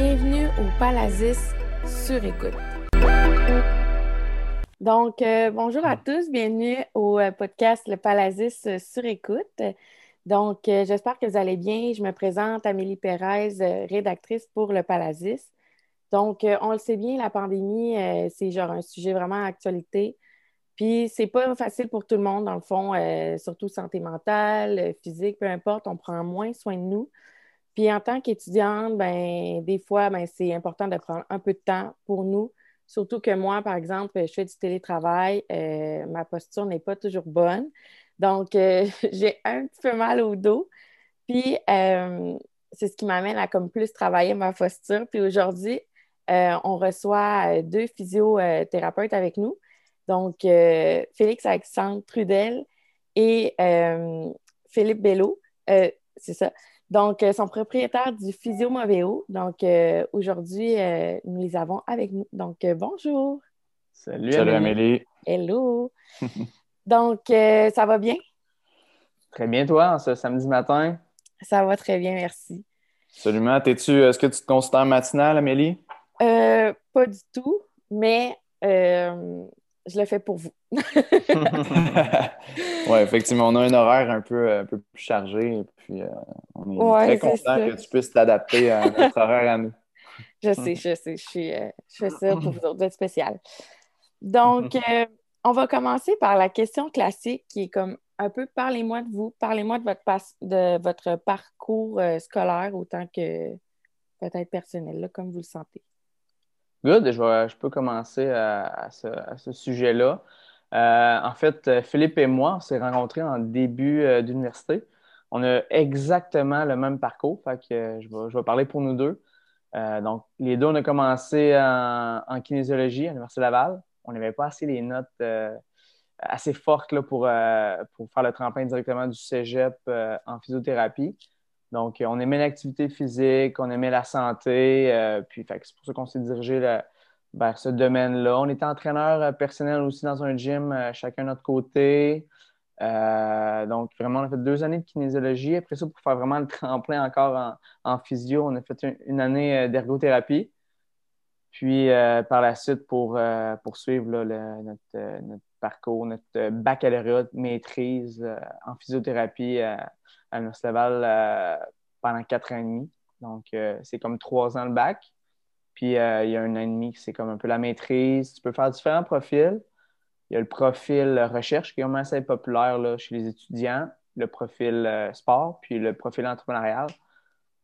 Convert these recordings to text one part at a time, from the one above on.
Bienvenue au Palazis sur écoute. Donc, euh, bonjour à tous, bienvenue au euh, podcast Le Palazis sur écoute. Donc, euh, j'espère que vous allez bien. Je me présente Amélie Pérez, rédactrice pour Le Palazis. Donc, on le sait bien, la pandémie, c'est genre un sujet vraiment actualité. Puis, c'est pas facile pour tout le monde, dans le fond, surtout santé mentale, physique, peu importe, on prend moins soin de nous. Puis en tant qu'étudiante, ben, des fois, ben, c'est important de prendre un peu de temps pour nous. Surtout que moi, par exemple, je fais du télétravail, euh, ma posture n'est pas toujours bonne. Donc, euh, j'ai un petit peu mal au dos. Puis, euh, c'est ce qui m'amène à comme plus travailler ma posture. Puis aujourd'hui, on reçoit deux physiothérapeutes avec nous. Donc, Félix Alexandre Trudel et Philippe Bello. c'est ça. Donc, euh, son propriétaire du Physio Moveo. Donc, euh, aujourd'hui, euh, nous les avons avec nous. Donc, bonjour. Salut, Salut Amélie. Hello. Donc, ça va bien? Très bien, toi, ce samedi matin? Ça va très bien, merci. Absolument. Est-ce que tu te considères matinale, Amélie? pas du tout, mais je le fais pour vous. oui, effectivement, on a un horaire un peu, un peu plus chargé et puis euh, on est très content que tu puisses t'adapter à notre horaire à nous. Je sais, je sais, je, suis, euh, je fais ça pour vous autres, spécial. Donc, euh, on va commencer par la question classique qui est comme un peu parlez-moi de vous, parlez-moi de votre, de votre parcours scolaire autant que peut-être personnel, là, comme vous le sentez. Good, je, peux commencer à, ce, sujet-là. Euh, en fait, Philippe et moi, on s'est rencontrés en début euh, d'université. On a exactement le même parcours, euh, je, vais, parler pour nous deux. donc, les deux, on a commencé en, kinésiologie à l'Université Laval. On n'avait pas assez les notes assez fortes là, pour, pour faire le tremplin directement du cégep en physiothérapie. Donc, on aimait l'activité physique, on aimait la santé, euh, puis c'est pour ça qu'on s'est dirigé vers ce domaine-là. On était entraîneur euh, personnel aussi dans un gym, euh, chacun de notre côté. donc, vraiment, on a fait deux années de kinésiologie. Après ça, pour faire vraiment le tremplin encore en, physio, on a fait une, année d'ergothérapie. Puis, par la suite, pour poursuivre notre, notre, parcours, notre baccalauréat maîtrise en physiothérapie à l'Université Laval euh, pendant quatre ans et demi. Donc, euh, c'est comme trois ans le bac. Puis, euh, il y a un an et demi qui c'est comme un peu la maîtrise. Tu peux faire différents profils. Il y a le profil recherche qui commence à être populaire chez les étudiants, le profil sport, puis le profil entrepreneurial.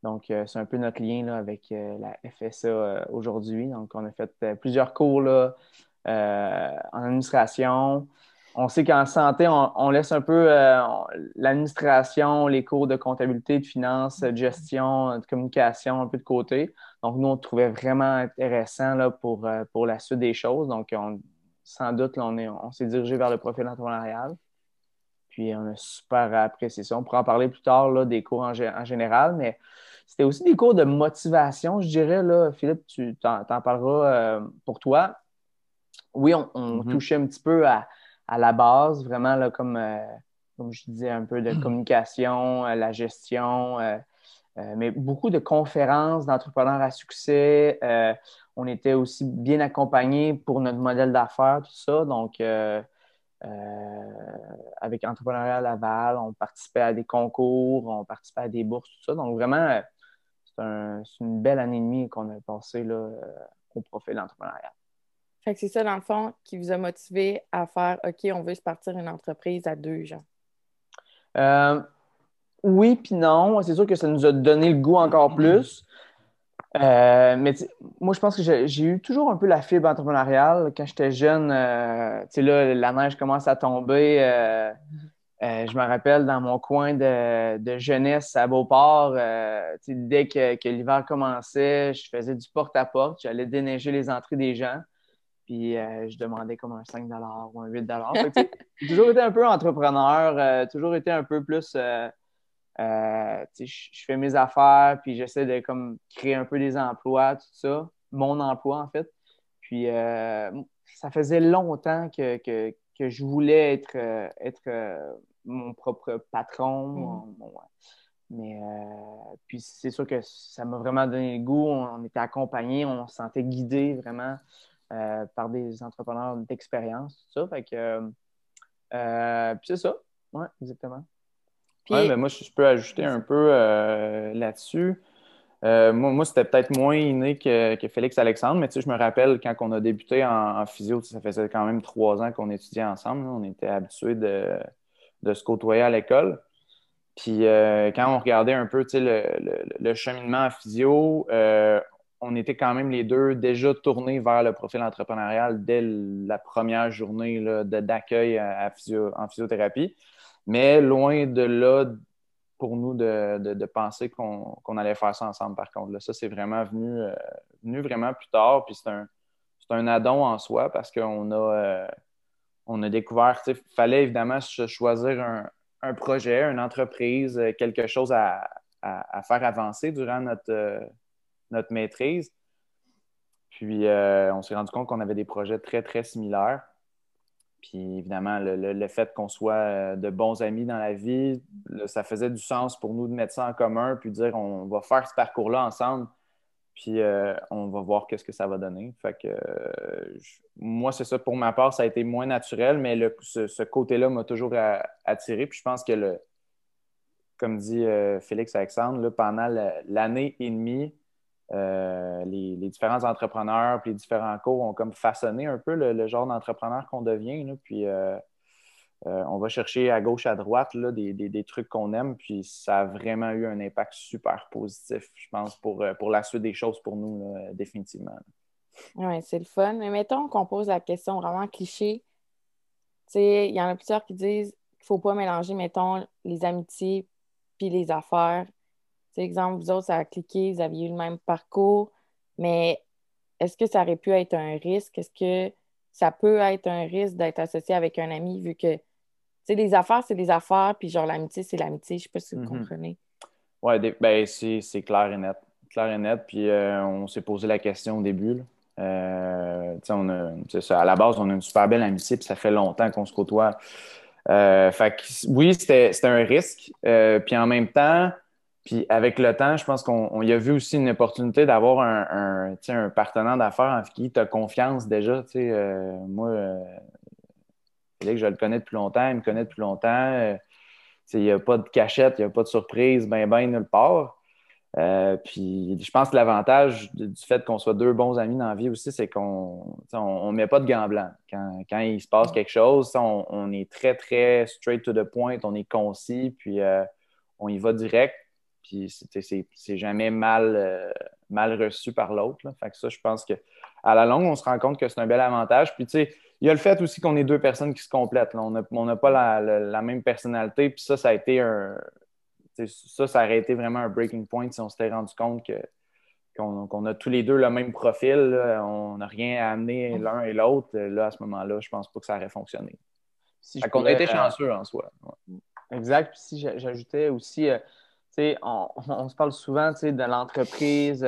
Donc, c'est un peu notre lien avec la FSA aujourd'hui. Donc, on a fait plusieurs cours là, en administration, on sait qu'en santé, on, laisse un peu euh, l'administration, les cours de comptabilité, de finance, de gestion, de communication un peu de côté. Donc, nous, on trouvait vraiment intéressant là, pour, euh, pour la suite des choses. Donc, sans doute, on, on s'est dirigé vers le profil entrepreneurial. Puis, on a super apprécié ça. On pourra en parler plus tard là, des cours en, général, mais c'était aussi des cours de motivation, je dirais. Là, Philippe, tu t'en, parleras euh, pour toi. Oui, on, mm-hmm. touchait un petit peu à à la base, vraiment là, comme, euh, comme je disais, un peu de hmm. communication, euh, la gestion, euh, mais beaucoup de conférences d'entrepreneurs à succès. on était aussi bien accompagnés pour notre modèle d'affaires, tout ça. Donc, avec Entrepreneuriat Laval, on participait à des concours, on participait à des bourses, tout ça. Donc, vraiment, c'est une belle année et demie qu'on a passé là, au profil d'entrepreneuriat. Fait que c'est ça, dans le fond, qui vous a motivé à faire OK, on veut se partir une entreprise à deux gens. Euh, oui, puis non. C'est sûr que ça nous a donné le goût encore mm-hmm. plus. Euh, mais moi, je pense que j'ai eu toujours un peu la fibre entrepreneuriale. Quand j'étais jeune, euh, tu sais, là, la neige commence à tomber. je me rappelle dans mon coin de, jeunesse à Beauport, dès que, que l'hiver commençait, je faisais du porte-à-porte. J'allais déneiger les entrées des gens. Puis euh, je demandais comme un 5 ou un 8 J'ai toujours été un peu entrepreneur, euh, toujours été un peu plus. Euh, je fais mes affaires, puis j'essaie de comme créer un peu des emplois, tout ça. Mon emploi, en fait. Puis ça faisait longtemps que, je voulais être, être mon propre patron. Mm. mais puis c'est sûr que ça m'a vraiment donné le goût. On, était accompagnés, on se sentait guidés vraiment par des entrepreneurs d'expérience, tout ça. Fait que, puis c'est ça. Oui, exactement. Oui, mais moi, je, peux ajouter un peu là-dessus. moi, c'était peut-être moins inné que, Félix Alexandre, mais tu sais, je me rappelle quand on a débuté en, physio, ça faisait quand même trois ans qu'on étudiait ensemble. On était habitués de, de, se côtoyer à l'école. Puis euh, quand on regardait un peu le, cheminement en physio, euh, on était quand même les deux déjà tournés vers le profil entrepreneurial dès la première journée d'accueil en physiothérapie. Mais loin de là pour nous de, penser qu'on allait faire ça ensemble, par contre. Là, ça, c'est vraiment venu, euh, venu vraiment plus tard. Puis c'est un, un addon en soi parce qu'on a, on a découvert, il fallait évidemment choisir un, un projet, une entreprise, euh, quelque chose à, faire avancer durant notre, euh, notre maîtrise. Puis, euh, on s'est rendu compte qu'on avait des projets très, très similaires. Puis, évidemment, le, fait qu'on soit de bons amis dans la vie, ça faisait du sens pour nous de mettre ça en commun, puis dire on va faire ce parcours-là ensemble. Puis euh, on va voir qu'est-ce que ça va donner. Fait euh, moi, c'est ça. Pour ma part, ça a été moins naturel, mais ce, côté-là m'a toujours attiré. Puis je pense que le, comme dit euh, Félix Alexandre, pendant l'année et demie, les, différents entrepreneurs puis les différents cours ont comme façonné un peu le, genre d'entrepreneur qu'on devient. puis euh, on va chercher à gauche, à droite des, trucs qu'on aime, puis ça a vraiment eu un impact super positif, je pense, pour, euh, pour la suite des choses pour nous, définitivement. Oui, c'est le fun. Mais mettons qu'on pose la question vraiment cliché. Il y en a plusieurs qui disent qu'il ne faut pas mélanger, mettons, les amitiés puis les affaires. Exemple, vous autres, ça a cliqué, vous aviez eu le même parcours, mais est-ce que ça aurait pu être un risque? Est-ce que ça peut être un risque d'être associé avec un ami vu que sais, les affaires, c'est des affaires, puis genre l'amitié, c'est l'amitié. Je sais pas si vous mhm. comprenez. Oui, ben, c'est clair et net. Clair et net. Puis euh, on s'est posé la question au début. Euh, on a, à la base, on a une super belle amitié, puis ça fait longtemps qu'on se côtoie. Euh, fait oui, c'était un risque. puis en même temps, puis avec le temps, je pense qu'on y a vu aussi une opportunité d'avoir un, un, partenaire d'affaires en qui tu as confiance déjà. moi, que je le connais depuis longtemps, il me connaît depuis longtemps. Euh, il n'y a pas de cachette, il n'y a pas de surprise, ben, ben, nulle part. Euh, puis je pense que l'avantage du fait qu'on soit deux bons amis dans la vie aussi, c'est qu'on ne met pas de gants blancs. Quand, il se passe quelque chose, on, est très, très straight to the point, on est concis, puis euh, on y va direct. Puis c'est jamais mal, mal reçu par l'autre. Fait que ça, je pense qu'à la longue, on se rend compte que c'est un bel avantage. Puis tu sais, il y a le fait aussi qu'on est deux personnes qui se complètent. On n'a pas la, même personnalité. Puis ça, ça a été un. Ça, ça aurait été vraiment un breaking point si on s'était rendu compte que qu'on a tous les deux le même profil, on n'a rien à amener l'un et l'autre, là, à ce moment-là, je pense pas que ça aurait fonctionné. Si on a été chanceux en soi. Exact. Puis si j'ajoutais aussi, euh, on, on, se parle souvent de l'entreprise,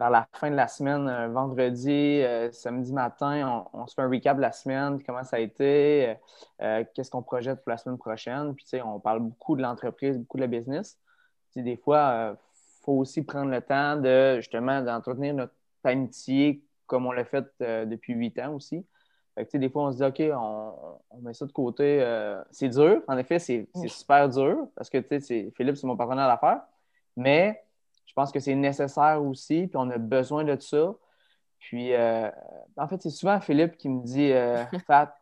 vers la fin de la semaine, euh, vendredi, euh, samedi matin, on, se fait un recap de la semaine, comment ça a été, euh, qu'est-ce qu'on projette pour la semaine prochaine. Puis, on parle beaucoup de l'entreprise, beaucoup de la business. Des fois, il faut aussi prendre le temps de, justement, d'entretenir notre amitié comme on l'a fait depuis huit ans aussi. Fait que, des fois, on se dit, OK, on, met ça de côté. c'est dur. En effet, c'est super dur parce que, Philippe, c'est mon partenaire d'affaires. Mais je pense que c'est nécessaire aussi, puis on a besoin de ça. Puis, euh, en fait, c'est souvent Philippe qui me dit euh, Fat,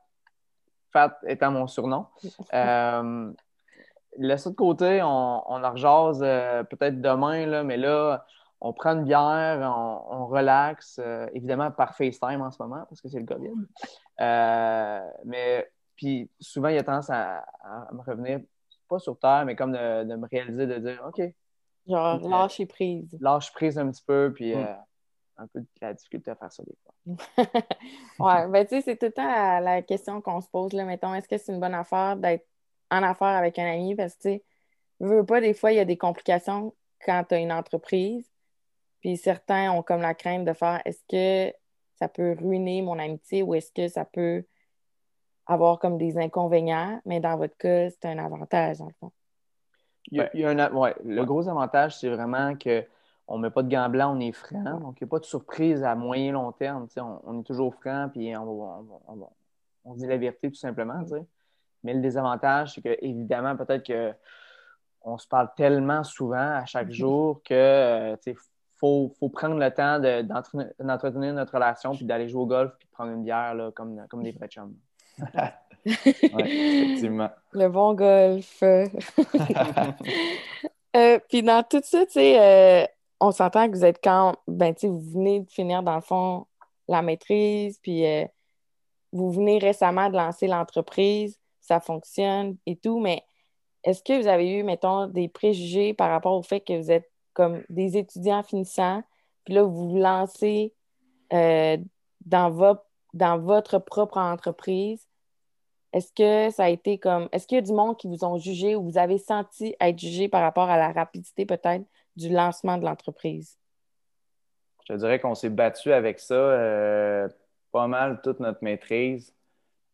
Fat étant mon surnom. Euh, laisse ça de côté, on, on en rejase peut-être demain, là, mais là, on prend une bière, on, relaxe, évidemment par FaceTime en ce moment, parce que c'est le COVID. mais puis souvent, il y a tendance à, me revenir, pas sur Terre, mais comme de, de me réaliser, de dire OK, Genre, lâcher prise. Lâche prise un petit peu, puis mm. euh, un peu de la difficulté à faire ça des fois. ouais, ben tu sais, c'est tout le temps la, question qu'on se pose, là, mettons, est-ce que c'est une bonne affaire d'être en affaire avec un ami? Parce que, tu sais, veux pas, des fois, il y a des complications quand tu as une entreprise. Puis certains ont comme la crainte de faire est-ce que ça peut ruiner mon amitié ou est-ce que ça peut avoir comme des inconvénients? Mais dans votre cas, c'est un avantage, dans le fond. Il y a, un, ouais, le gros avantage, c'est vraiment qu'on ne met pas de gants blancs, on est franc. Donc, il n'y a pas de surprise à moyen long terme. On, on, est toujours franc, puis on, on, dit la vérité tout simplement. Mais le désavantage, c'est que évidemment, peut-être qu'on se parle tellement souvent à chaque jour que euh, faut, faut prendre le temps d'entretenir notre relation, puis d'aller jouer au golf, puis de prendre une bière là, comme, comme des vrais chums. effectivement. Le bon golf. Euh, puis dans tout ça, tu sais, euh, on s'entend que vous êtes quand, ben, tu sais, vous venez de finir dans le fond la maîtrise, puis euh, vous venez récemment de lancer l'entreprise, ça fonctionne et tout, mais est-ce que vous avez eu, mettons, des préjugés par rapport au fait que vous êtes comme des étudiants finissants, puis là, vous vous lancez dans, dans votre propre entreprise? Est-ce que ça a été comme. Est-ce qu'il y a du monde qui vous ont jugé ou vous avez senti être jugé par rapport à la rapidité peut-être du lancement de l'entreprise? Je dirais qu'on s'est battu avec ça euh, pas mal toute notre maîtrise.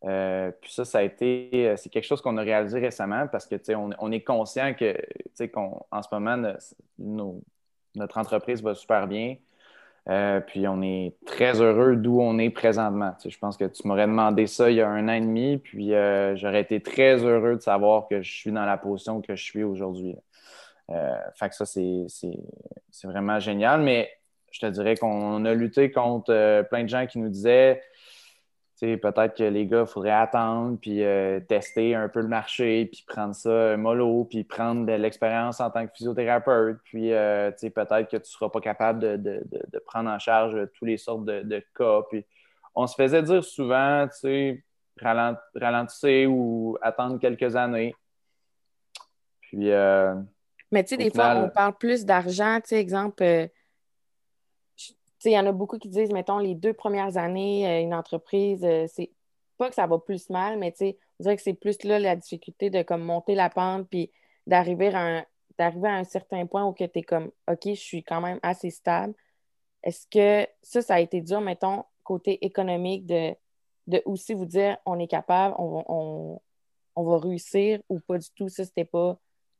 Euh, puis ça, ça a été, euh, c'est quelque chose qu'on a réalisé récemment parce que, on, on est conscient que, qu'en ce moment, notre entreprise va super bien. Euh, puis on est très heureux d'où on est présentement. je pense que tu m'aurais demandé ça il y a un an et demi, puis j'aurais été très heureux de savoir que je suis dans la position que je suis aujourd'hui. Fait que ça, c'est vraiment génial, mais je te dirais qu'on a lutté contre plein de gens qui nous disaient peut-être que les gars, il faudrait attendre, puis euh, tester un peu le marché, puis prendre ça mollo, puis prendre de l'expérience en tant que physiothérapeute, puis euh, peut-être que tu ne seras pas capable de, prendre en charge tous les sortes de, cas. Puis on se faisait dire souvent, tu sais, ralentissez ou attendre quelques années. Puis. Euh, Mais tu sais, des fois, on parle plus d'argent, tu sais, exemple il y en a beaucoup qui disent, mettons, les deux premières années, euh, une entreprise, euh, c'est pas que ça va plus mal, mais tu on dirait que c'est plus là la difficulté de comme monter la pente puis d'arriver à à un certain point où tu es comme OK, je suis quand même assez stable. Est-ce que ça, ça a été dur, mettons, côté économique, de, de aussi vous dire on est capable, on, va réussir ou pas du tout, ça, c'était pas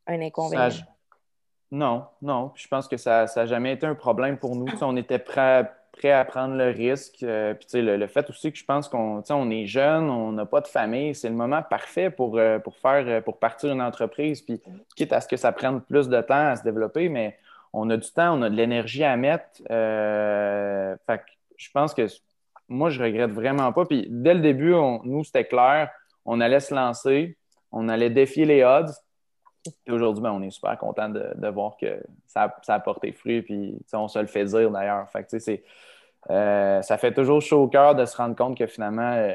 un inconvénient? Non, non. Je pense que ça n'a jamais été un problème pour nous. on était prêts prêt à prendre le risque. Euh, le, le, fait aussi que je pense qu'on on est jeune, on n'a pas de famille, c'est le moment parfait pour, euh, pour, faire, euh, pour partir une entreprise. Puis, quitte à ce que ça prenne plus de temps à se développer, mais on a du temps, on a de l'énergie à mettre. fait je pense que moi, je regrette vraiment pas. Puis, dès le début, nous, c'était clair, on allait se lancer, on allait défier les odds. Et aujourd'hui, ben, on est super content de, voir que ça, a porté fruit. Puis, on se le fait dire d'ailleurs. Fait euh, ça fait toujours chaud au cœur de se rendre compte que finalement, euh,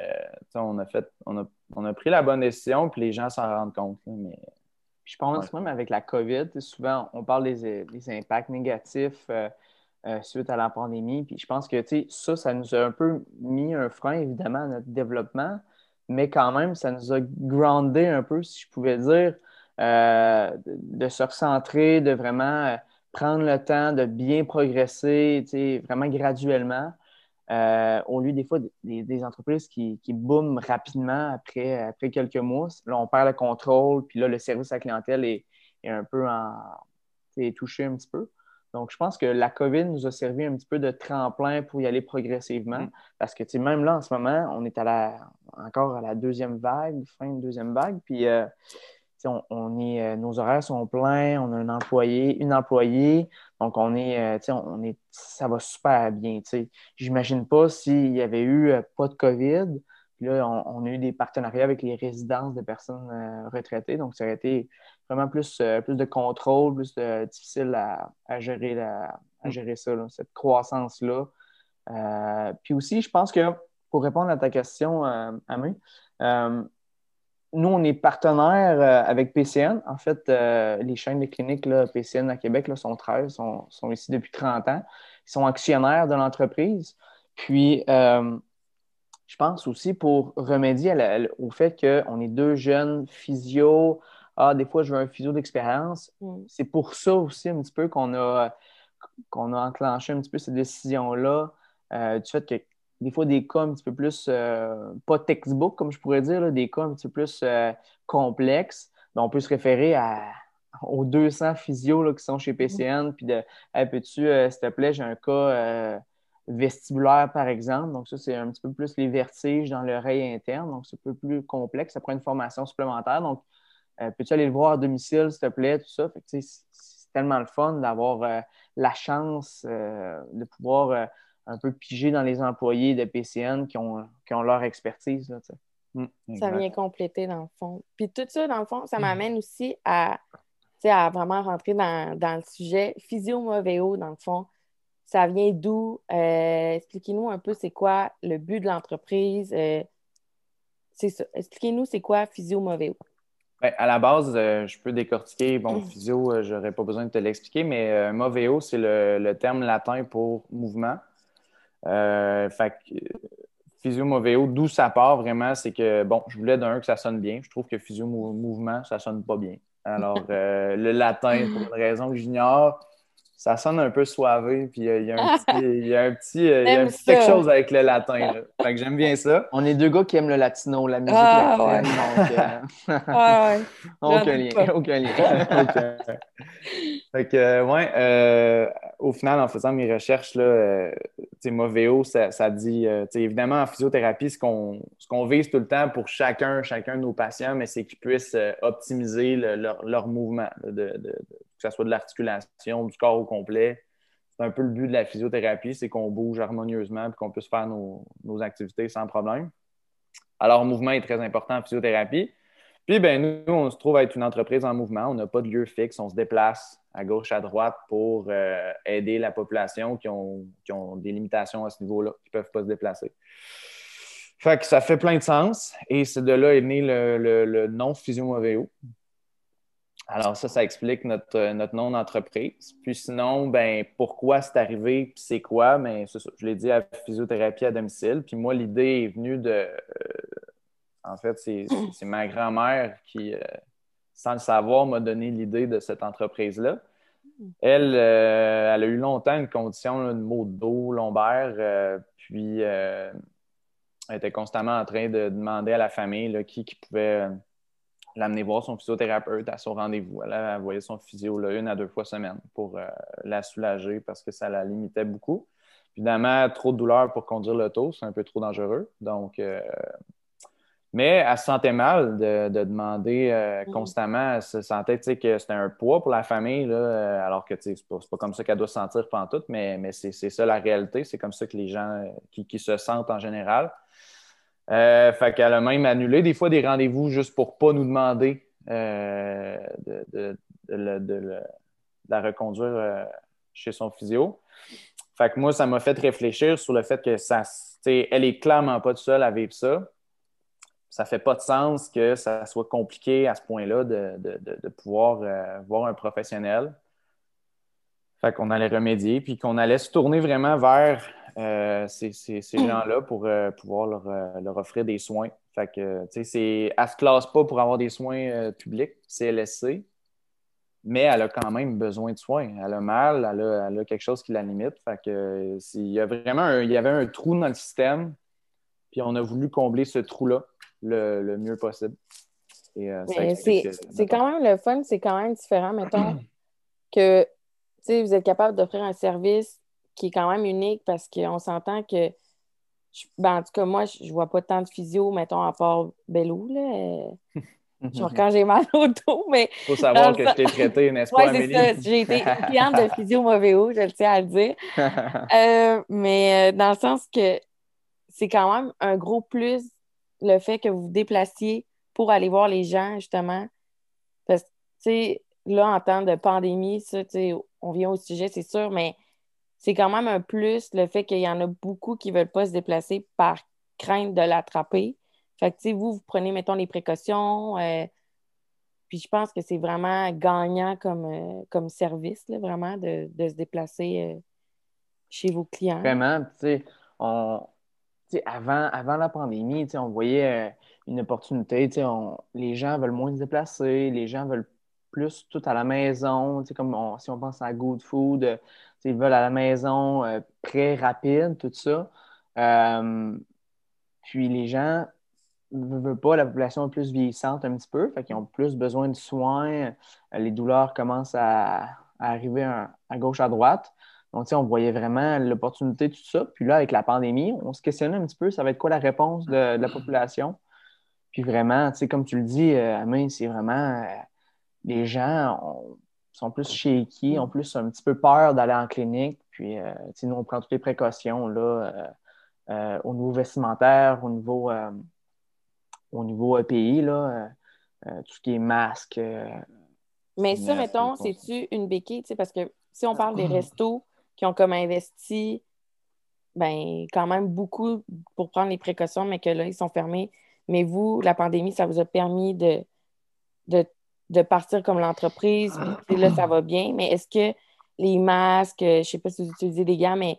on, a fait, on, a, pris la bonne décision, puis les gens s'en rendent compte. mais... Je pense même avec la COVID, souvent, on parle des, impacts négatifs euh, suite à la pandémie. Puis je pense que ça, ça nous a un peu mis un frein, évidemment, à notre développement, mais quand même, ça nous a groundé un peu, si je pouvais dire. Euh, de se recentrer, de vraiment euh, prendre le temps de bien progresser, vraiment graduellement. Euh, au lieu des fois des, entreprises qui, qui booment rapidement après, après quelques mois. Là, on perd le contrôle, puis là, le service à la clientèle est, un peu en, touché un petit peu. Donc, je pense que la COVID nous a servi un petit peu de tremplin pour y aller progressivement. Mm. Parce que même là, en ce moment, on est à la, encore à la deuxième vague, fin de deuxième vague. Puis, on, est, euh, nos horaires sont pleins, on a un employé, une employée, donc on est, euh, on est, ça va super bien. J'imagine pas s'il y avait eu euh, pas de COVID, puis là, on, a eu des partenariats avec les résidences de personnes retraitées, donc ça aurait été vraiment plus, plus de contrôle, plus difficile à, gérer, à mm. gérer ça, cette croissance-là. puis aussi, je pense que pour répondre à ta question, Amé, nous, on est partenaire euh, avec PCN. En fait, euh, les chaînes de cliniques là, PCN à Québec là, sont 13, sont, sont, ici depuis 30 ans. Ils sont actionnaires de l'entreprise. Puis, euh, je pense aussi pour remédier au fait qu'on est deux jeunes physio. Ah, des fois, je veux un physio d'expérience. Mm. C'est pour ça aussi un petit peu qu'on a, qu'on a enclenché un petit peu cette décision-là. du fait que des fois des cas un petit peu plus, euh, pas textbook, comme je pourrais dire, des cas un petit peu plus euh, complexes, ben, on peut se référer à, aux 200 physios qui sont chez PCN, puis de peux-tu, s'il te plaît, j'ai un cas vestibulaire, par exemple. Donc, ça, c'est un petit peu plus les vertiges dans l'oreille interne. Donc, c'est un peu plus complexe. Ça prend une formation supplémentaire. Donc, peux-tu aller le voir à domicile, s'il te plaît, tout ça? c'est tellement le fun d'avoir la chance de pouvoir un peu piger dans les employés de PCN qui ont, ont leur expertise. Mm, ça vient compléter dans le fond. Puis tout ça, dans le fond, ça mm. m'amène aussi à, à vraiment rentrer dans, le sujet physio-movéo, dans le fond. Ça vient d'où? Euh, expliquez-nous un peu c'est quoi le but de l'entreprise. Euh, c'est ça. Expliquez-nous c'est quoi physio-movéo. Ben, à la base, euh, je peux décortiquer. Bon, mm. physio, je n'aurais pas besoin de te l'expliquer, mais movéo, c'est le, le, terme latin pour mouvement. Euh, fait Physio Moveo, d'où ça part vraiment, c'est que, bon, je voulais d'un que ça sonne bien. Je trouve que Physio Mouvement, ça sonne pas bien. Alors, euh, le latin, pour une raison que j'ignore, ça sonne un peu soivé, puis euh, il y a un petit, il y a un petit, euh, il y a quelque chose avec le latin. Là. Fait que j'aime bien ça. On est deux gars qui aiment le latino, la musique ah, latine, donc... Euh... ah, ouais. aucun, lien, aucun lien, Fait que, ouais, au final, en faisant mes recherches, là, tu Moveo, ça, ça dit, évidemment, en physiothérapie, ce qu'on qu'on vise tout le temps pour chacun, chacun de nos patients, mais c'est qu'ils puissent optimiser leur, leur, mouvement, de, de, de que ce soit de l'articulation, du corps au complet. C'est un peu le but de la physiothérapie, c'est qu'on bouge harmonieusement et qu'on puisse faire nos, activités sans problème. Alors, le mouvement est très important en physiothérapie. Puis, ben, nous, on se trouve à être une entreprise en mouvement. On n'a pas de lieu fixe. On se déplace à gauche, à droite pour euh, aider la population qui ont, ont, des limitations à ce niveau-là, qui ne peuvent pas se déplacer. Fait que ça fait plein de sens. Et c'est de là est né le, le nom Physio-Moveo. Alors, ça, ça explique notre, euh, notre nom d'entreprise. Puis sinon, ben, pourquoi c'est arrivé, puis c'est quoi? Mais ben, je l'ai dit à physiothérapie à domicile. Puis moi, l'idée est venue de. Euh, en fait, c'est ma grand-mère qui, euh, sans le savoir, m'a donné l'idée de cette entreprise-là. Elle, elle a eu longtemps une condition, de maux de dos lombaire, puis elle était constamment en train de demander à la famille qui, qui pouvait l'amener voir son physiothérapeute à son rendez-vous. Elle, voyait son physio là, une à deux fois semaine pour euh, la soulager parce que ça la limitait beaucoup. Évidemment, trop de douleur pour conduire l'auto, c'est un peu trop dangereux. Donc, euh, mais elle se sentait mal de, demander euh, mm. constamment. Elle se sentait que c'était un poids pour la famille, là, alors que c'est pas, pas comme ça qu'elle doit se sentir pendant tout, mais, mais c'est ça la réalité. C'est comme ça que les gens qui, qui se sentent en général. Euh, fait qu'elle a même annulé des fois des rendez-vous juste pour pas nous demander euh, de, la reconduire euh, chez son physio. Fait que moi, ça m'a fait réfléchir sur le fait que ça, elle est clairement pas toute seule à vivre ça. Ça fait pas de sens que ça soit compliqué à ce point-là de, pouvoir voir un professionnel. Fait qu'on allait remédier, puis qu'on allait se tourner vraiment vers euh, ces, gens-là pour euh, pouvoir euh, leur, offrir des soins. Fait que, tu sais, elle ne se classe pas pour avoir des soins publics, CLSC, mais elle a quand même besoin de soins. Elle a mal, elle a, quelque chose qui la limite. Fait que, il y a vraiment il y avait un trou dans le système, puis on a voulu combler ce trou-là le, mieux possible. c'est quand même le fun, c'est quand même différent, mettons, que vous êtes capable d'offrir un service qui est quand même unique parce qu'on s'entend que, ben, en tout cas, moi, je, ne vois pas tant de physio, mettons, à part Bellou, là. Genre quand j'ai mal au dos, mais. Il faut savoir que je t'ai traité, n'est-ce pas, Oui, c'est ça. J'ai été cliente de physio mauvais haut, je le tiens à le dire. Euh, mais euh, dans le sens que c'est quand même un gros plus le fait que vous vous déplaciez pour aller voir les gens, justement. Parce que, tu sais, là, en temps de pandémie, ça, tu sais, on vient au sujet, c'est sûr, mais c'est quand même un plus le fait qu'il y en a beaucoup qui ne veulent pas se déplacer par crainte de l'attraper. Fait que, vous, vous prenez, mettons, les précautions. Euh, puis je pense que c'est vraiment gagnant comme, euh, service, vraiment, de, se déplacer euh, chez vos clients. Vraiment, on... avant, avant la pandémie, on voyait une opportunité. les gens veulent moins se déplacer, les gens veulent plus tout à la maison, comme si on pense à Good Food, ils veulent à la maison, euh, très rapide, tout ça. Euh, puis les gens veut pas, la population est plus vieillissante un petit peu, fait qu'ils ont plus besoin de soins, les douleurs commencent à, arriver à, gauche, à droite. Donc, on voyait vraiment l'opportunité, tout ça. Puis là, avec la pandémie, on se questionnait un petit peu, ça va être quoi la réponse de, la population? Puis vraiment, comme tu le dis, euh, c'est vraiment, euh, les gens sont plus shaky, ont plus un petit peu peur d'aller en clinique. Puis, euh, nous, on prend toutes les précautions, là, euh, au niveau vestimentaire, au niveau, au niveau EPI, là, tout ce qui est masque. Mais ça, mettons, c'est-tu une béquille? Parce que si on parle des restos, qui ont comme investi ben, quand même beaucoup pour prendre les précautions, mais que là, ils sont fermés. Mais vous, la pandémie, ça vous a permis de, de, partir comme l'entreprise, puis là, ça va bien. Mais est-ce que les masques, je ne sais pas si vous utilisez des gants, mais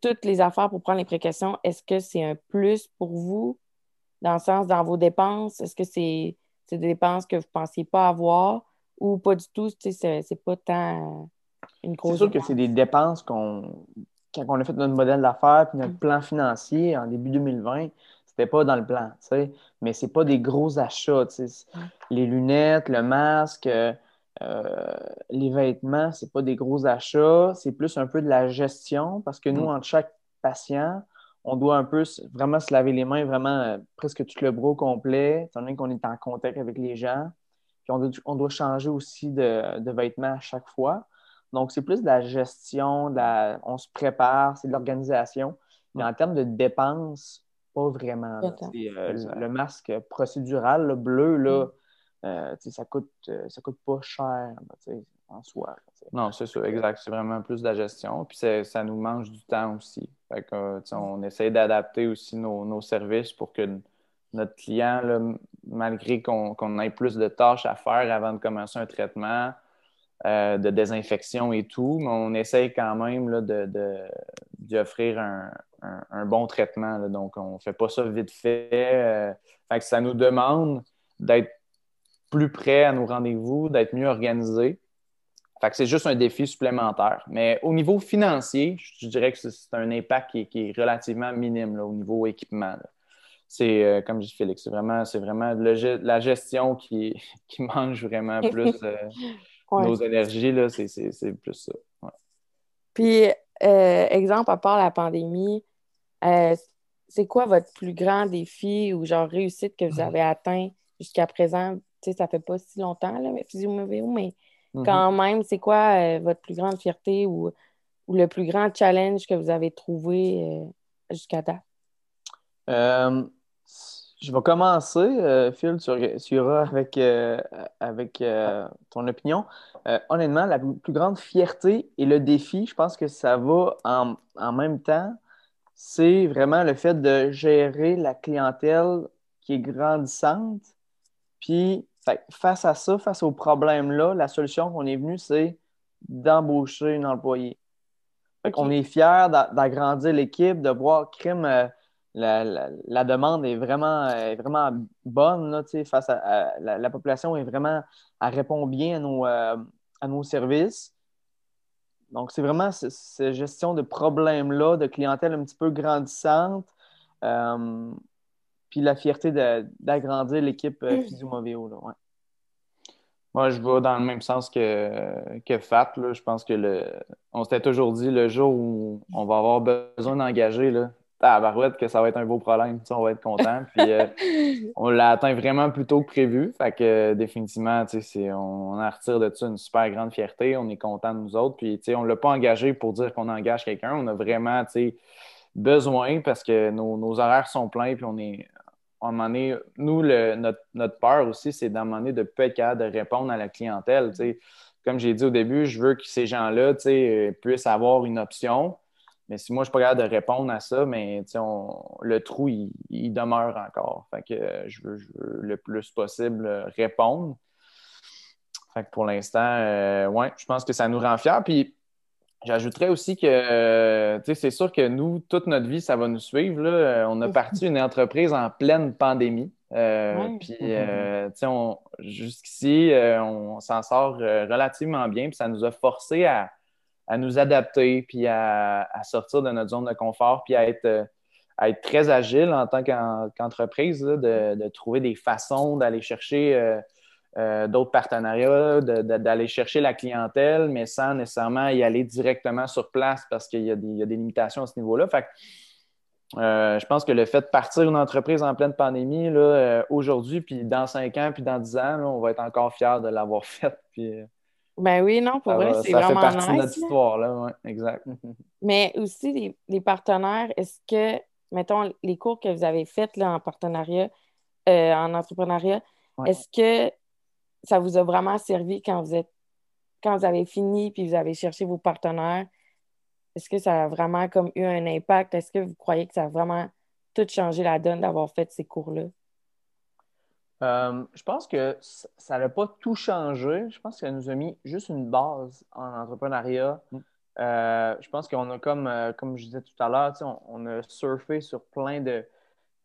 toutes les affaires pour prendre les précautions, est-ce que c'est un plus pour vous dans le sens dans vos dépenses? Est-ce que c'est des dépenses que vous ne pensiez pas avoir ou pas du tout? C'est pas tant c'est sûr que c'est des dépenses qu'on. Quand on a fait notre modèle d'affaires puis notre mm. plan financier en début 2020, c'était pas dans le plan, tu sais. Mais c'est pas des gros achats, tu sais. Les lunettes, le masque, euh, les vêtements, c'est pas des gros achats. C'est plus un peu de la gestion parce que nous, mm. entre chaque patient, on doit un peu vraiment se laver les mains, vraiment euh, presque tout le bras complet, étant donné qu'on est en contact avec les gens. Puis on doit, changer aussi de, de, vêtements à chaque fois. Donc, c'est plus de la gestion, on se prépare, c'est de l'organisation. Mais en termes de dépenses, pas vraiment. Euh, le masque procédural, le bleu, là, mm. euh, ça coûte euh, ça coûte pas cher en soi. non, c'est ça, exact. C'est vraiment plus de la gestion. Puis ça nous mange du temps aussi. Fait que, on essaie d'adapter aussi nos, services pour que notre client, malgré qu'on ait plus de tâches à faire avant de commencer un traitement, euh, de désinfection et tout, mais on essaye quand même là, de, d'y offrir un, bon traitement. Donc, on ne fait pas ça vite fait. Euh, fait que ça nous demande d'être plus près à nos rendez-vous, d'être mieux organisé. Fait que c'est juste un défi supplémentaire. Mais au niveau financier, je dirais que c'est un impact qui est, relativement minime au niveau équipement. C'est, euh, comme dit Félix, c'est vraiment, c'est vraiment la gestion qui, qui mange vraiment plus nos énergies, là, c'est plus ça. Puis, euh, exemple, à part la pandémie, euh, c'est quoi votre plus grand défi ou genre réussite que vous avez atteint jusqu'à présent? Tu sais, ça fait pas si longtemps, là, mais mais mm-hmm. quand même, c'est quoi euh, votre plus grande fierté ou, ou, le plus grand challenge que vous avez trouvé jusqu'à date? Je vais commencer, euh, Phil, tu, iras avec, euh, avec euh, ton opinion. honnêtement, la plus grande fierté et le défi, je pense que ça va en, même temps, c'est vraiment le fait de gérer la clientèle qui est grandissante. Puis, face à ça, face au problème-là, la solution qu'on est venu, c'est d'embaucher une employée. On est fiers d'agrandir l'équipe, de voir crime la, demande est vraiment, vraiment bonne là, face à, la, population est vraiment elle répond bien à nos, euh, à nos services. Donc, c'est vraiment cette gestion de problèmes-là, de clientèle un petit peu grandissante, euh, puis la fierté d'agrandir l'équipe euh, Movio. Moi, je vais dans le même sens que, que Fat. Je pense que le, on s'était toujours dit le jour où on va avoir besoin d'engager, à Barouette que ça va être un beau problème, on va être content. Puis euh, on l'a atteint vraiment plus tôt que prévu. Fait que définitivement, on, on en retire de ça une super grande fierté. On est content de nous autres. Puis on ne l'a pas engagé pour dire qu'on engage quelqu'un. On a vraiment besoin parce que nos, horaires sont pleins. Puis on est. À un moment donné, nous, notre, peur aussi, c'est d'un moment donné de ne pas être capable de répondre à la clientèle. Comme j'ai dit au début, je veux que ces gens-là puissent avoir une option mais si moi, je suis pas capable de répondre à ça, mais le trou, il, demeure encore. Fait que euh, je veux, le plus possible répondre. Fait que pour l'instant, euh, ouais, je pense que ça nous rend fiers. Puis j'ajouterais aussi que euh, c'est sûr que nous, toute notre vie, ça va nous suivre. Là. On a parti une entreprise en pleine pandémie. Puis, jusqu'ici, on s'en sort relativement bien. Puis ça nous a forcé à, à nous adapter, puis à, sortir de notre zone de confort, puis à être, euh, être très agile en tant qu'entreprise, de, trouver des façons d'aller chercher euh, euh, d'autres partenariats, d'aller chercher la clientèle, mais sans nécessairement y aller directement sur place parce qu'il y, a des limitations à ce niveau-là. Je pense que le fait de partir une entreprise en pleine pandémie, aujourd'hui, puis dans cinq ans, puis dans dix ans, on va être encore fiers de l'avoir fait. Puis, ben oui, non, pour vrai, c'est vraiment Ça fait partie de notre histoire, là, ouais, exact. Mais aussi, les partenaires, est-ce que mettons, les cours que vous avez faits en partenariat, euh, en entrepreneuriat, est-ce que ça vous a vraiment servi quand vous êtes quand vous avez fini puis vous avez cherché vos partenaires? Est-ce que ça a vraiment comme eu un impact? Est-ce que vous croyez que ça a vraiment tout changé la donne d'avoir fait ces cours-là? Euh, je pense que ça n'a pas tout changé. Je pense que ça nous a mis juste une base en entrepreneuriat. Mm. Euh, je pense qu'on a comme, euh, comme je disais tout à l'heure, on, a surfé sur plein de,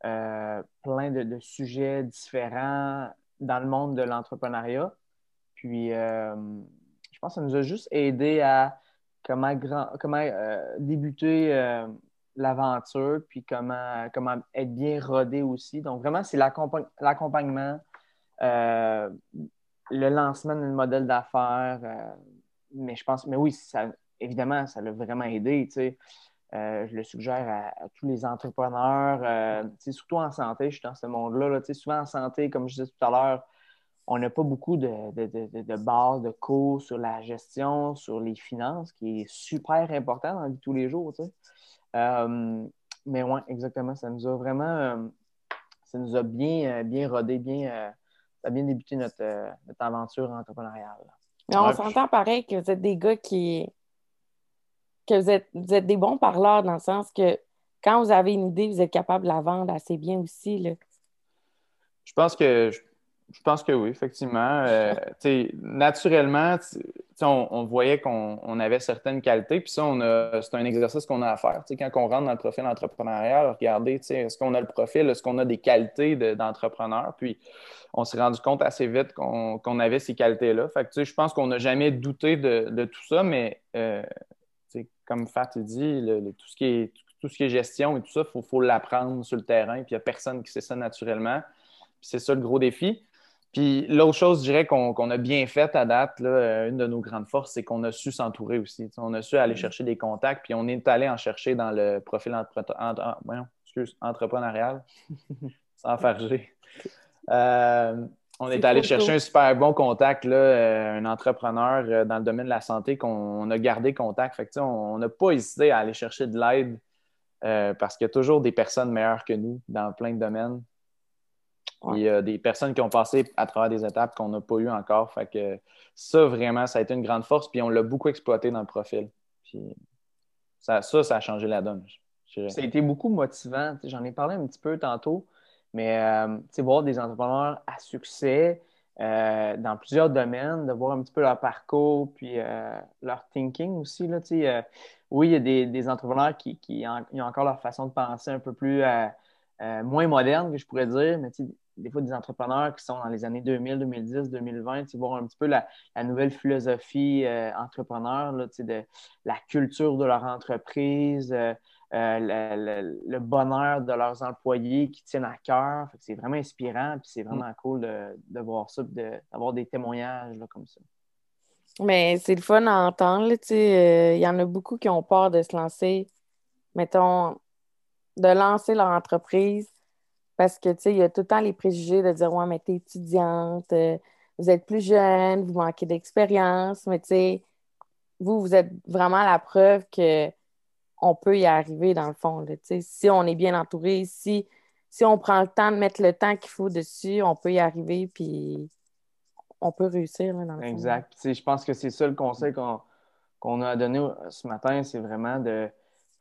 plein de, sujets différents dans le monde de l'entrepreneuriat. Puis, je pense que ça nous a juste aidé à comment, grand, comment débuter l'aventure, puis comment, comment être bien rodé aussi. Donc, vraiment, c'est l'accompagnement, le lancement d'un modèle d'affaires. mais je pense, mais oui, ça, évidemment, ça l'a vraiment aidé. Euh, je le suggère à, tous les entrepreneurs, euh, surtout en santé, je suis dans ce monde-là. souvent en santé, comme je disais tout à l'heure, on n'a pas beaucoup de, de, de, bases, de cours sur la gestion, sur les finances, qui est super important dans la vie de tous les jours. Euh, mais oui, exactement, ça nous a vraiment, ça nous a bien, bien rodé, bien, ça a bien débuté notre, notre aventure entrepreneuriale. Mais on s'entend pareil que vous êtes des gars qui, que vous êtes, vous êtes des bons parleurs dans le sens que quand vous avez une idée, vous êtes capable de la vendre assez bien aussi. Là. Je pense que je pense que oui, effectivement. Euh, naturellement, on, voyait qu'on avait certaines qualités, puis ça, c'est un exercice qu'on a à faire. quand on rentre dans le profil entrepreneurial, regardez, est-ce qu'on a le profil, est-ce qu'on a des qualités d'entrepreneur? puis on s'est rendu compte assez vite qu'on avait ces qualités-là. Fait je pense qu'on n'a jamais douté de, tout ça, mais euh, comme Fat dit, tout, ce qui est, tout ce qui est gestion et tout ça, il faut, l'apprendre sur le terrain. Puis il n'y a personne qui sait ça naturellement. c'est ça le gros défi. Puis l'autre chose, je dirais, qu'on a bien fait à date, euh, une de nos grandes forces, c'est qu'on a su s'entourer aussi. on a su aller mm. chercher des contacts, puis on est allé en chercher dans le profil entrepreneurial, sans farger. Euh, on est, allé chercher un super bon contact, là, euh, un entrepreneur euh, dans le domaine de la santé qu'on a gardé contact. Fait on n'a pas hésité à aller chercher de l'aide parce qu'il y a toujours des personnes meilleures que nous dans plein de domaines. Il y a des personnes qui ont passé à travers des étapes qu'on n'a pas eues encore. Fait que ça, vraiment, ça a été une grande force. Puis on l'a beaucoup exploité dans le profil. ça, ça, a changé la donne. Ça a été beaucoup motivant. J'en ai parlé un petit peu tantôt. Mais euh, voir des entrepreneurs à succès euh, dans plusieurs domaines, de voir un petit peu leur parcours, puis euh, leur thinking aussi. Là, oui, il y a des, entrepreneurs qui, ont encore leur façon de penser un peu plus moins moderne, que je pourrais dire, mais des fois des entrepreneurs qui sont dans les années 2000, 2010, 2020, voir un petit peu la, nouvelle philosophie entrepreneur, là, de la culture de leur entreprise, euh, le, bonheur de leurs employés qui tiennent à cœur. C'est vraiment inspirant, puis c'est vraiment cool de, voir ça, d'avoir des témoignages comme ça. Mais c'est le fun à entendre. Euh, il y en a beaucoup qui ont peur de se lancer, mettons, de lancer leur entreprise parce que il y a tout le temps les préjugés de dire Ouais, mais t'es étudiante, euh, vous êtes plus jeune, vous manquez d'expérience, mais vous, vous êtes vraiment la preuve que on peut y arriver dans le fond. si on est bien entouré, si, si on prend le temps de mettre le temps qu'il faut dessus, on peut y arriver, puis on peut réussir. dans le exact. je pense que c'est ça le conseil qu'on a donné ce matin, c'est vraiment de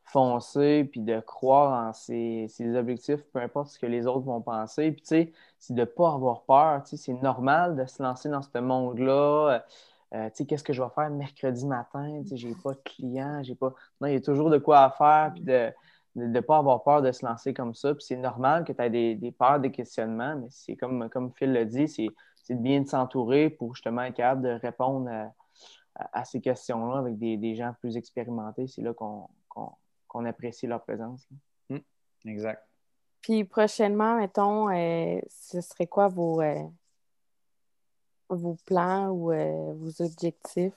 foncer puis de croire en ses, objectifs, peu importe ce que les autres vont penser. Puis, tu sais, c'est de ne pas avoir peur. c'est normal de se lancer dans ce monde-là. Euh, qu'est-ce que je vais faire mercredi matin? Je n'ai pas de clients, j'ai pas. Non, il y a toujours de quoi faire, puis de ne pas avoir peur de se lancer comme ça. Puis c'est normal que tu aies des, des, peurs, des questionnements, mais c'est comme, comme Phil l'a dit, c'est de bien s'entourer pour justement être capable de répondre à, ces questions-là avec des, gens plus expérimentés. C'est là qu'on apprécie leur présence. Hmm. Exact. Puis prochainement, mettons, ce serait quoi vos, vos plans ou vos objectifs?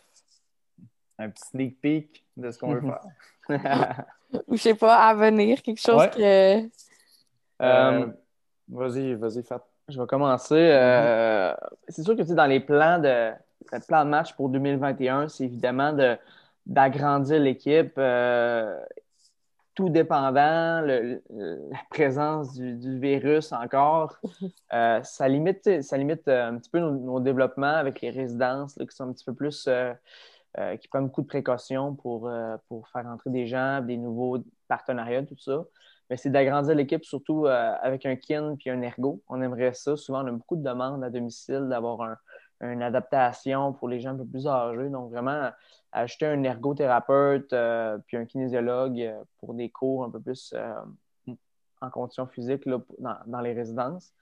Un petit sneak peek de ce qu'on veut faire. ou je sais pas, à venir, quelque chose que. vas-y, vas-y, fais. Je vais commencer. Mm-hmm. c'est sûr que tu dans les plans de, le plan de match pour 2021, c'est évidemment d'agrandir l'équipe, euh, tout dépendant, le, la présence du, virus encore. Euh, ça limite, ça limite euh, un petit peu nos, développements avec les résidences qui sont un petit peu plus. qui prennent beaucoup de précautions pour, pour faire entrer des gens, des nouveaux partenariats, tout ça. Mais c'est d'agrandir l'équipe, surtout avec un kin puis un ergo. On aimerait ça. Souvent, on a beaucoup de demandes à domicile d'avoir un, une adaptation pour les gens un peu plus âgés. Donc, vraiment, acheter un ergothérapeute euh, puis un kinésiologue euh, pour des cours un peu plus euh, en conditions physiques dans, les résidences.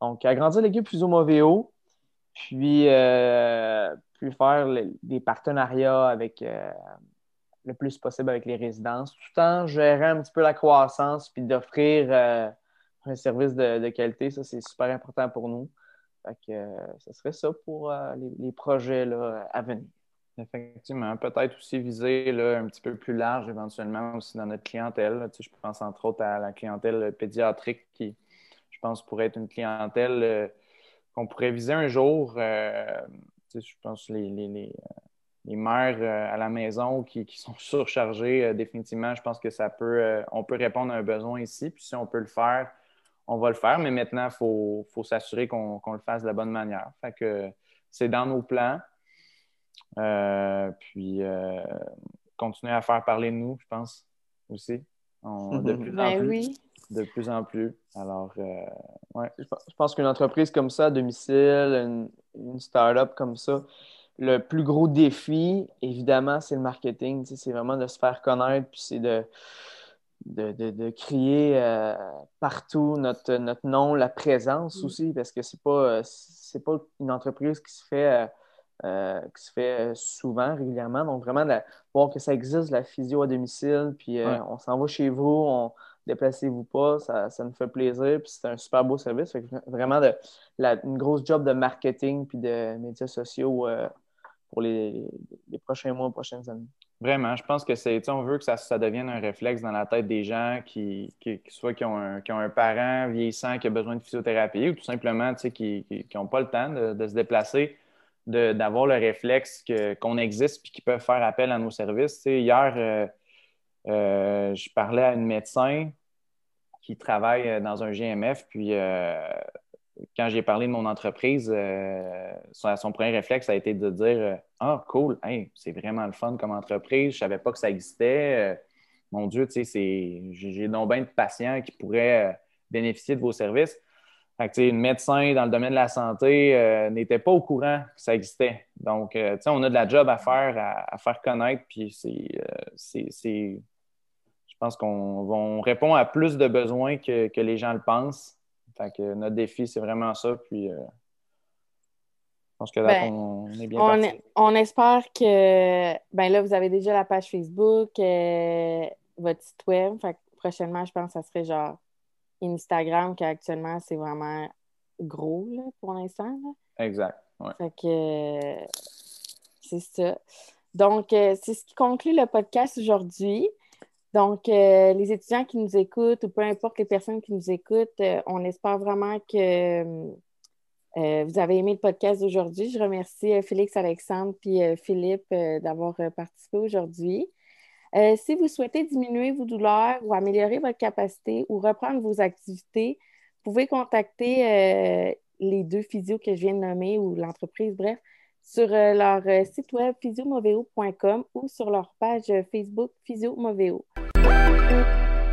Donc, agrandir l'équipe Fuso puis, puis faire des partenariats avec le plus possible avec les résidences, tout en gérant un petit peu la croissance puis d'offrir un service de qualité. Ça, c'est super important pour nous. Fait que euh, ce serait ça pour euh, les, projets là, à venir. Effectivement, peut-être aussi viser là, un petit peu plus large éventuellement aussi dans notre clientèle. Tu sais, je pense entre autres à la clientèle pédiatrique qui, je pense, pourrait être une clientèle euh, qu'on pourrait viser un jour. tu sais, je pense les, les, les, mères à la maison qui, qui sont surchargées, définitivement, je pense que ça peut, on peut répondre à un besoin ici. Puis si on peut le faire, on va le faire, mais maintenant, il faut, s'assurer qu'on le fasse de la bonne manière. Fait que c'est dans nos plans. Euh, puis euh, continuer à faire parler de nous, je pense, aussi. de plus en ben plus. De plus en plus. Alors, euh, ouais. Je pense qu'une entreprise comme ça, à domicile, une, une start-up comme ça, le plus gros défi, évidemment, c'est le marketing. C'est vraiment de se faire connaître, puis c'est de de, de, de crier euh, partout notre, notre nom, la présence mm. aussi, parce que c'est pas, euh, c'est pas une entreprise qui se fait, euh, qui se fait souvent, régulièrement. Donc, vraiment, de, voir que ça existe, la physio à domicile, puis on s'en va chez vous, on déplacez-vous pas, ça, ça, nous fait plaisir, puis c'est un super beau service. vraiment, de, la, une grosse job de marketing puis de médias sociaux pour les, les prochains mois, prochaines années. Vraiment, je pense que c'est, on veut que ça, ça, devienne un réflexe dans la tête des gens qui, qui, soit qui ont, un, qui ont un parent vieillissant qui a besoin de physiothérapie ou tout simplement qui n'ont pas le temps de, se déplacer, d'avoir le réflexe qu'on existe et qu'ils peuvent faire appel à nos services. hier, euh, euh, je parlais à une médecin qui travaille dans un GMF, puis euh, quand j'ai parlé de mon entreprise, euh, son, premier réflexe a été de dire euh, Ah, cool, c'est vraiment le fun comme entreprise, je ne savais pas que ça existait. Euh, mon Dieu, j'ai donc bien de patients qui pourraient bénéficier de vos services. Fait une médecin dans le domaine de la santé n'était pas au courant que ça existait. Donc, on a de la job à faire, à, faire connaître, puis c'est. je pense qu'on répond à plus de besoins que, que les gens le pensent. Fait que notre défi, c'est vraiment ça. Puis, euh, je pense que là, ben, on, est bien on, on, espère que, ben là, vous avez déjà la page Facebook, euh, votre site web. Fait que prochainement, je pense que ça serait genre Instagram, qui actuellement, c'est vraiment gros là, pour l'instant. Exact. Fait que c'est ça. Donc, euh, c'est ce qui conclut le podcast aujourd'hui. Donc, euh, les étudiants qui nous écoutent, ou peu importe les personnes qui nous écoutent, euh, on espère vraiment que euh, vous avez aimé le podcast d'aujourd'hui. Je remercie Félix Alexandre et Philippe d'avoir participé aujourd'hui. si vous souhaitez diminuer vos douleurs ou améliorer votre capacité ou reprendre vos activités, vous pouvez contacter les deux physios que je viens de nommer ou l'entreprise, bref, sur leur site web physiomoveo.com ou sur leur page Facebook Physio Moveo. Thank you.